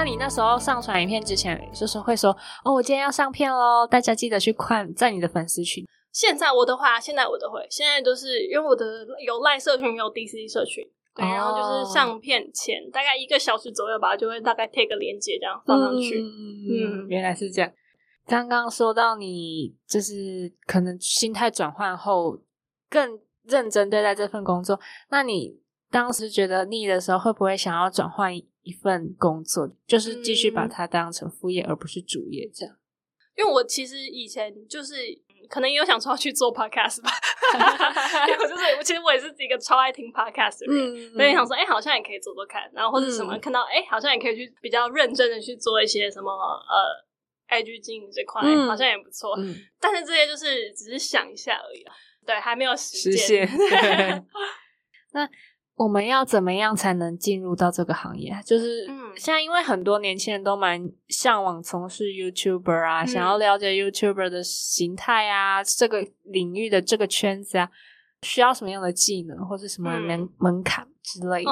那你那时候上传影片之前，就是会说哦，我今天要上片喽，大家记得去看，在你的粉丝群。现在我的话，现在我都会，现在都是因为我的有赖社群，有 DC 社群，对，然后就是上片前大概一个小时左右吧，就会大概贴个链接这样放上去。嗯，原来是这样。刚刚说到你就是可能心态转换后更认真对待这份工作，那你当时觉得腻的时候，会不会想要转换一份工作，就是继续把它当成副业而不是主业这样？因为我其实以前就是可能也有想说要去做 podcast 吧，因为我就是其实我也是一个超爱听 podcast 的人，所以想说哎，好像也可以做做看，然后或者什么看到哎，好像也可以去比较认真的去做一些什么呃。IG 经营这块好像也不错，但是这些就是只是想一下而已，对，还没有实现。那我们要怎么样才能进入到这个行业？就是现在，因为很多年轻人都蛮向往从事 YouTuber 啊，想要了解 YouTuber 的形态啊，这个领域的这个圈子啊，需要什么样的技能或者什么门门槛之类的。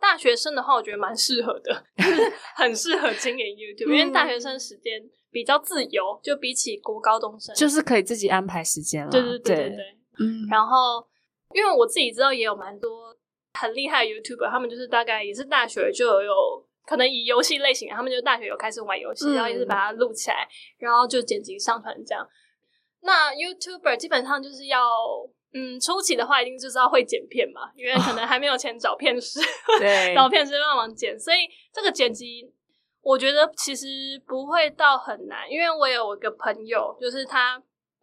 大学生的话，我觉得蛮适合的，很适合经营 YouTube，因为大学生时间比较自由，就比起国高中生，就是可以自己安排时间了。对对对对对，嗯。然后，因为我自己知道，也有蛮多很厉害的 YouTuber，他们就是大概也是大学就有可能以游戏类型，他们就大学有开始玩游戏，然后也是把它录起来，然后就剪辑上传这样。那 YouTuber 基本上就是要。嗯，初期的话一定就知道会剪片嘛，因为可能还没有钱找片师，找片师帮忙剪，所以这个剪辑我觉得其实不会到很难，因为我有一个朋友，就是他，我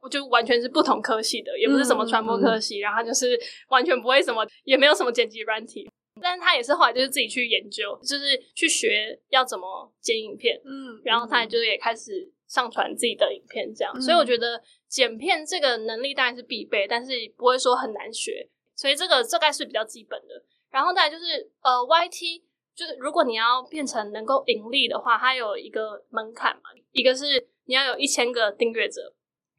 就完全是不同科系的，也不是什么传播科系，然后他就是完全不会什么，也没有什么剪辑软体，但是他也是后来就是自己去研究，就是去学要怎么剪影片，嗯，然后他也就是也开始上传自己的影片，这样，所以我觉得。剪片这个能力当然是必备，但是不会说很难学，所以这个这该是比较基本的。然后再就是呃，YT 就是如果你要变成能够盈利的话，它有一个门槛嘛，一个是你要有一千个订阅者，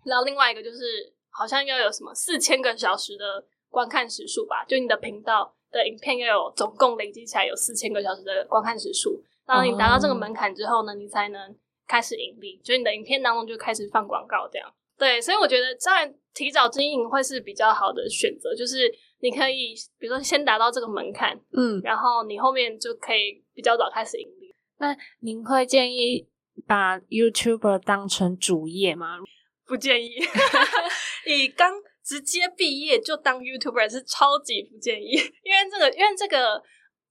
然后另外一个就是好像要有什么四千个小时的观看时数吧，就你的频道的影片要有总共累积起来有四千个小时的观看时数，然后你达到这个门槛之后呢，你才能开始盈利，就你的影片当中就开始放广告这样。对，所以我觉得这样提早经营会是比较好的选择，就是你可以比如说先达到这个门槛，嗯，然后你后面就可以比较早开始盈利。那您会建议把 YouTuber 当成主业吗？不建议，你刚直接毕业就当 YouTuber 是超级不建议，因为这个，因为这个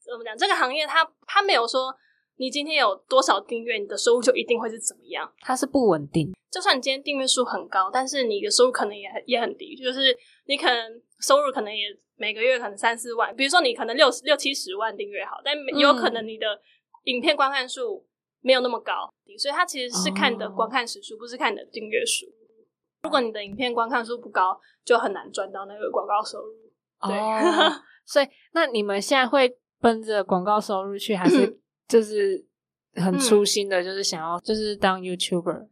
怎么讲？这个行业它它没有说。你今天有多少订阅，你的收入就一定会是怎么样？它是不稳定。就算你今天订阅数很高，但是你的收入可能也也很低。就是你可能收入可能也每个月可能三四万，比如说你可能六六七十万订阅好，但有可能你的影片观看数没有那么高，所以它其实是看的观看时数，不是看你的订阅数。如果你的影片观看数不高，就很难赚到那个广告收入。对，所以那你们现在会奔着广告收入去，还是？就是很粗心的，就是想要就是当 YouTuber，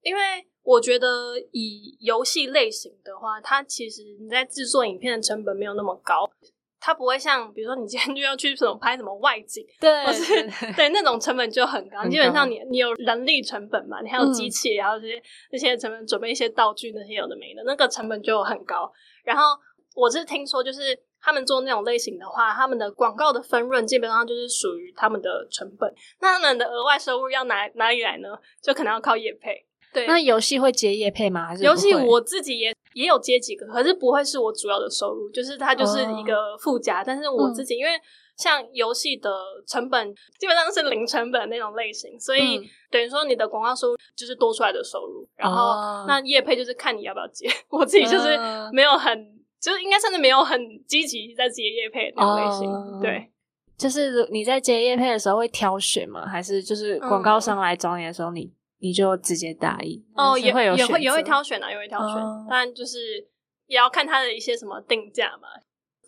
因为我觉得以游戏类型的话，它其实你在制作影片的成本没有那么高，它不会像比如说你今天就要去什么拍什么外景，对，或是对那种成本就很高。基本上你你有人力成本嘛，你还有机器，然后这些这些成本，准备一些道具那些有的没的，那个成本就很高。然后我是听说就是。他们做那种类型的话，他们的广告的分润基本上就是属于他们的成本。那他们的额外收入要哪哪里来呢？就可能要靠业配。对，那游戏会接业配吗？还是游戏我自己也也有接几个，可是不会是我主要的收入，就是它就是一个附加。但是我自己因为像游戏的成本基本上是零成本那种类型，所以等于说你的广告收入就是多出来的收入。然后那业配就是看你要不要接。我自己就是没有很。就是应该算是没有很积极在接业配那种类型，对。就是你在接业配的时候会挑选吗？还是就是广告商来找你的时候，你你就直接答应？哦，也会有也会也会挑选啊，也会挑选。当然就是也要看他的一些什么定价嘛。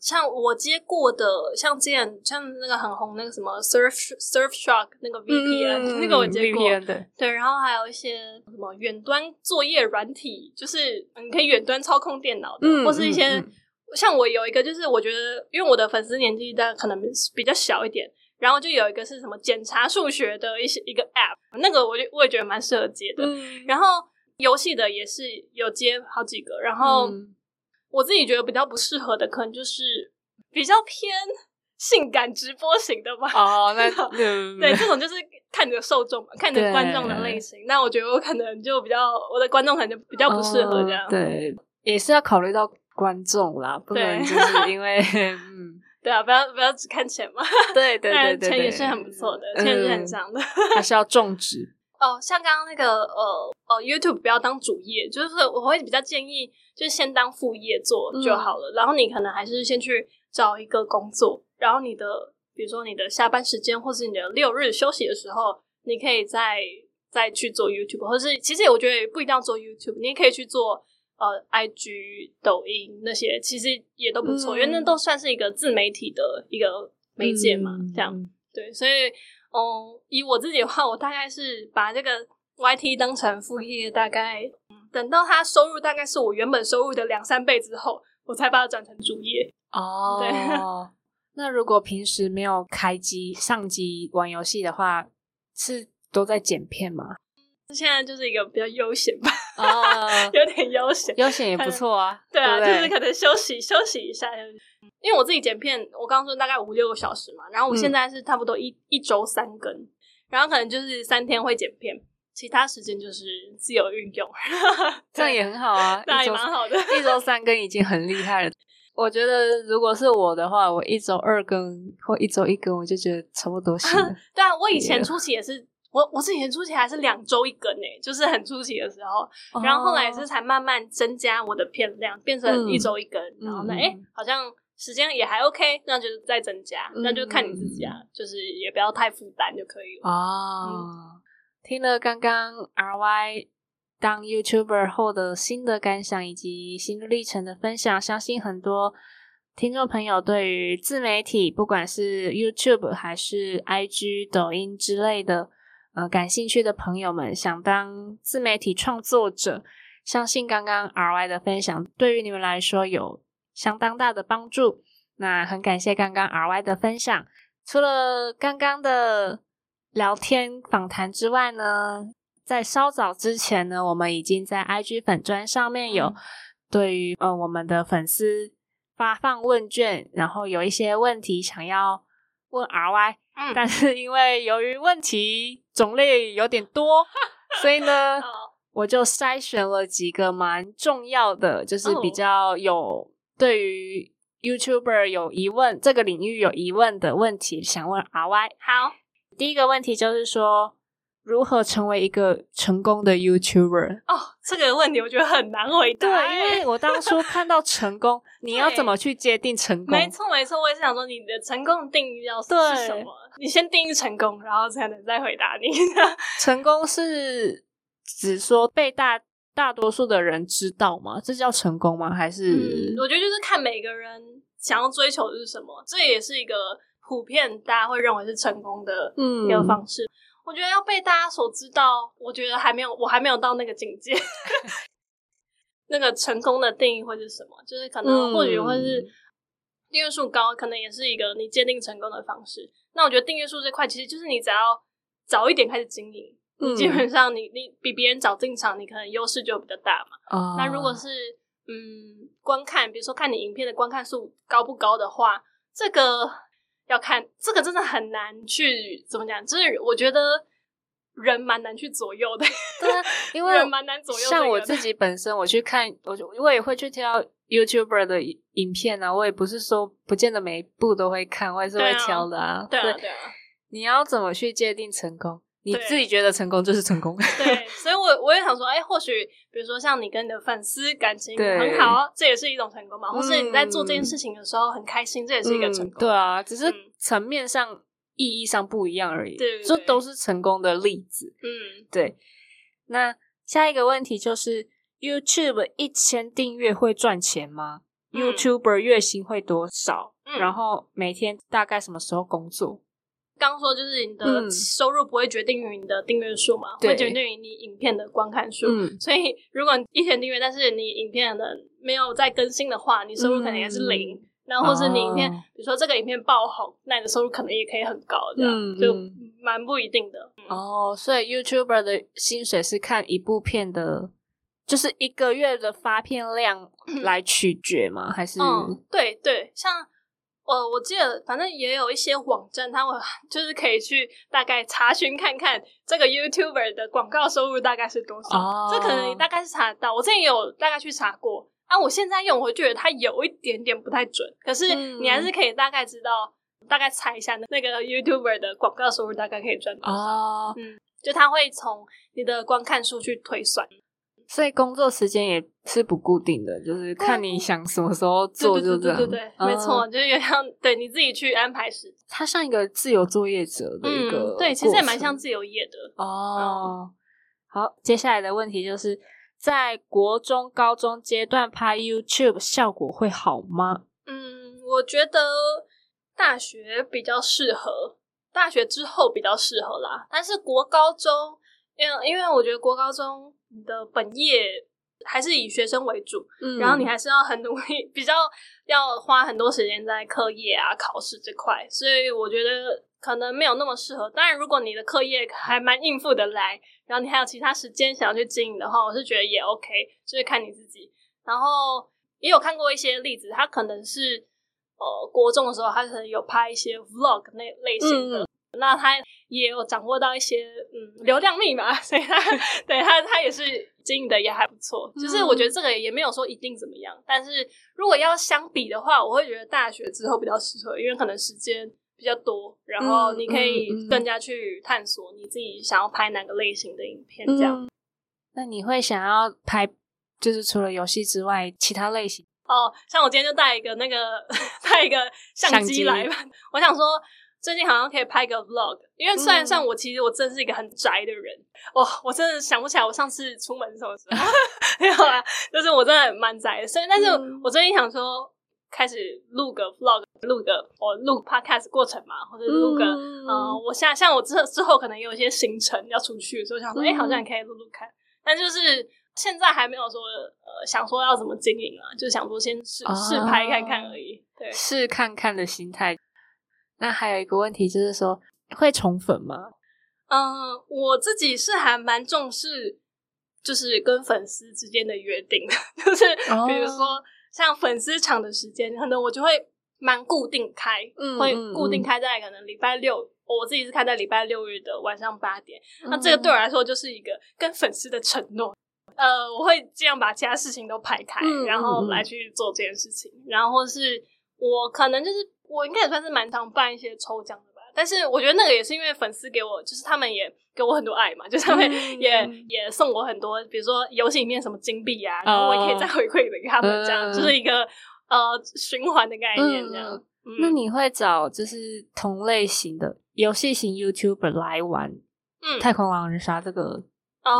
像我接过的，像之前像那个很红那个什么 Surf Surfshark 那个 VPN，那个我接过，对，然后还有一些什么远端作业软体，就是你可以远端操控电脑的，或是一些像我有一个，就是我觉得因为我的粉丝年纪的可能比较小一点，然后就有一个是什么检查数学的一些一个 App，那个我就我也觉得蛮适合接的。然后游戏的也是有接好几个，然后我自己觉得比较不适合的，可能就是比较偏性感直播型的吧。哦，那 对这种就是看着受众嘛，看着观众的类型。那我觉得我可能就比较我的观众可能就比较不适合这样。对，也是要考虑到观众啦，不能就是因为嗯。对啊，不要不要只看钱嘛。对 对对对，钱也是很不错的，钱是很香的，还是要种植 哦。像刚刚那个呃呃，YouTube 不要当主业，就是我会比较建议，就是先当副业做就好了。然后你可能还是先去找一个工作，然后你的比如说你的下班时间，或是你的六日休息的时候，你可以再再去做 YouTube，或是其实我觉得也不一定要做 YouTube，你也可以去做。呃，IG、抖音那些其实也都不错，因为那都算是一个自媒体的一个媒介嘛。这样对，所以，嗯，以我自己的话，我大概是把这个 YT 当成副业，大概等到它收入大概是我原本收入的两三倍之后，我才把它转成主业。哦，对。那如果平时没有开机上机玩游戏的话，是都在剪片吗？现在就是一个比较悠闲吧，啊，有点悠闲，悠闲也不错啊。对啊，就是可能休息休息一下。因为我自己剪片，我刚刚说大概五六个小时嘛，然后我现在是差不多一一周三更，然后可能就是三天会剪片，其他时间就是自由运用，这样也很好啊，那也蛮好的。一周三更已经很厉害了。我觉得如果是我的话，我一周二更或一周一更，我就觉得差不多行了。对啊，我以前初期也是。我我之前初期还是两周一根呢，就是很初期的时候，然后后来是才慢慢增加我的片量，变成一周一根，然后呢，哎，好像时间也还 OK，那就是再增加，那就看你自己啊，就是也不要太负担就可以了。哦，听了刚刚 RY 当 YouTuber 后的新的感想以及心路历程的分享，相信很多听众朋友对于自媒体，不管是 YouTube 还是 IG、抖音之类的。呃，感兴趣的朋友们想当自媒体创作者，相信刚刚 R Y 的分享对于你们来说有相当大的帮助。那很感谢刚刚 R Y 的分享。除了刚刚的聊天访谈之外呢，在稍早之前呢，我们已经在 I G 粉砖上面有对于呃我们的粉丝发放问卷，然后有一些问题想要问 R Y。但是因为由于问题种类有点多，所以呢，我就筛选了几个蛮重要的，就是比较有对于 YouTuber 有疑问、这个领域有疑问的问题，想问 R Y。好，第一个问题就是说。如何成为一个成功的 YouTuber？哦，这个问题我觉得很难回答。对，因为我当初看到成功，你要怎么去界定成功？没错，没错，我也是想说，你的成功定义要是什么？你先定义成功，然后才能再回答你。成功是只说被大大多数的人知道吗？这叫成功吗？还是？我觉得就是看每个人想要追求的是什么，这也是一个普遍大家会认为是成功的一个方式。我觉得要被大家所知道，我觉得还没有，我还没有到那个境界。那个成功的定义会是什么？就是可能或许会是订阅数高，可能也是一个你界定成功的方式。那我觉得订阅数这块，其实就是你只要早一点开始经营，你基本上你你比别人早进场，你可能优势就比较大嘛。那如果是嗯观看，比如说看你影片的观看数高不高的话，这个。要看这个真的很难去怎么讲，就是我觉得人蛮难去左右的，对啊，因为人蛮难左右。像我自己本身，我去看，我就我也会去挑 YouTuber 的影片啊，我也不是说不见得每一部都会看，我也是会挑的啊。对啊，对啊。你要怎么去界定成功？你自己觉得成功就是成功。对，所以我我也想说，哎，或许比如说像你跟你的粉丝感情很好，这也是一种成功嘛。或是你在做这件事情的时候很开心，这也是一个成功。对啊，只是层面上、意义上不一样而已。对，这都是成功的例子。嗯，对。那下一个问题就是，YouTube 一千订阅会赚钱吗？YouTuber 月薪会多少？然后每天大概什么时候工作？刚说就是你的收入不会决定于你的订阅数嘛，会决定于你影片的观看数。所以如果一千订阅，但是你影片的没有在更新的话，你收入可能也是零。然后或是你影片，比如说这个影片爆红，那你的收入可能也可以很高，这样就蛮不一定的。哦，所以 YouTuber 的薪水是看一部片的，就是一个月的发片量来取决吗？还是？嗯，对对，像。呃，我记得反正也有一些网站，他们就是可以去大概查询看看这个 YouTuber 的广告收入大概是多少，这可能你大概是查得到。我之前有大概去查过啊，我现在用，我觉得它有一点点不太准，可是你还是可以大概知道，大概猜一下那个 YouTuber 的广告收入大概可以赚多少。嗯，就他会从你的观看数去推算。所以工作时间也是不固定的，就是看你想什么时候做就这样。对对对，没错，就是有像对你自己去安排时。它像一个自由作业者的一个，对，其实也蛮像自由业的哦。好，接下来的问题就是在国中、高中阶段拍 YouTube 效果会好吗？嗯，我觉得大学比较适合，大学之后比较适合啦。但是国高中，因为因为我觉得国高中。你的本业还是以学生为主，然后你还是要很努力，比较要花很多时间在课业啊、考试这块，所以我觉得可能没有那么适合。当然，如果你的课业还蛮应付的来，然后你还有其他时间想要去经营的话，我是觉得也 OK，就是看你自己。然后也有看过一些例子，他可能是呃国中的时候，他可能有拍一些 Vlog 那类型的。那他也有掌握到一些嗯流量密码，所以他 对他他也是经营的也还不错。就是我觉得这个也没有说一定怎么样，但是如果要相比的话，我会觉得大学之后比较适合，因为可能时间比较多，然后你可以更加去探索你自己想要拍哪个类型的影片。这样，那你会想要拍就是除了游戏之外其他类型？哦，像我今天就带一个那个 带一个相机来吧，我想说。最近好像可以拍个 vlog，因为虽然像我其实我真是一个很宅的人，哇，我真的想不起来我上次出门什么时候，没有啊，就是我真的蛮宅的。所以，但是我最近想说，开始录个 vlog，录个我录 podcast 过程嘛，或者录个呃，我像像我之之后可能有一些行程要出去，所以想说，哎，好像可以录录看。但就是现在还没有说呃，想说要怎么经营啊，就想说先试试拍看看而已，对，试看看的心态。那还有一个问题就是说，会宠粉吗？嗯，我自己是还蛮重视，就是跟粉丝之间的约定，就是比如说像粉丝场的时间，可能我就会蛮固定开，会固定开在可能礼拜六，我自己是开在礼拜六日的晚上八点。那这个对我来说就是一个跟粉丝的承诺。呃，我会尽量把其他事情都排开，然后来去做这件事情。然后是我可能就是。我应该也算是蛮常办一些抽奖的吧，但是我觉得那个也是因为粉丝给我，就是他们也给我很多爱嘛，就是他们 也也送我很多，比如说游戏里面什么金币啊，然后我也可以再回馈给他们，这样就是一个呃循环的概念这样。那你会找就是同类型的游戏型 YouTuber 来玩《太空狼人杀》这个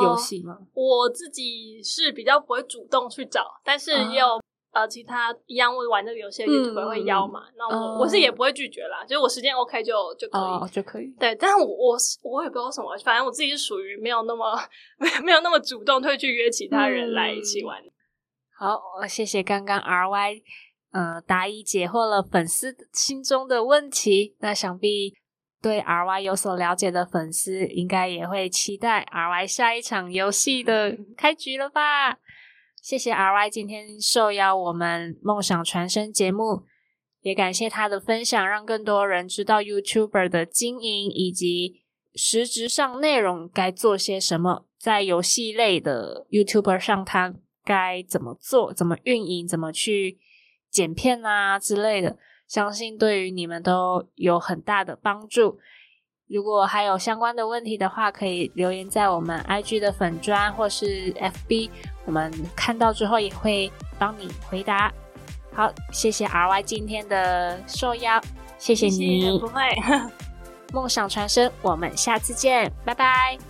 游戏吗？我自己是比较不会主动去找，但是也有。呃，其他一样会玩这个游戏的 YouTuber 会邀嘛？那我我是也不会拒绝啦，就是我时间 OK 就就可以就可以。对，但是我我我也不知道什么，反正我自己是属于没有那么没有那么主动，会去约其他人来一起玩。好，谢谢刚刚 RY 呃答疑解惑了粉丝心中的问题。那想必对 RY 有所了解的粉丝，应该也会期待 RY 下一场游戏的开局了吧？谢谢 R Y 今天受邀我们梦想传声节目，也感谢他的分享，让更多人知道 YouTuber 的经营以及实质上内容该做些什么，在游戏类的 YouTuber 上，他该怎么做、怎么运营、怎么去剪片啊之类的，相信对于你们都有很大的帮助。如果还有相关的问题的话，可以留言在我们 IG 的粉砖或是 FB，我们看到之后也会帮你回答。好，谢谢 RY 今天的受邀，谢谢你，不会，梦想传声，我们下次见，拜拜。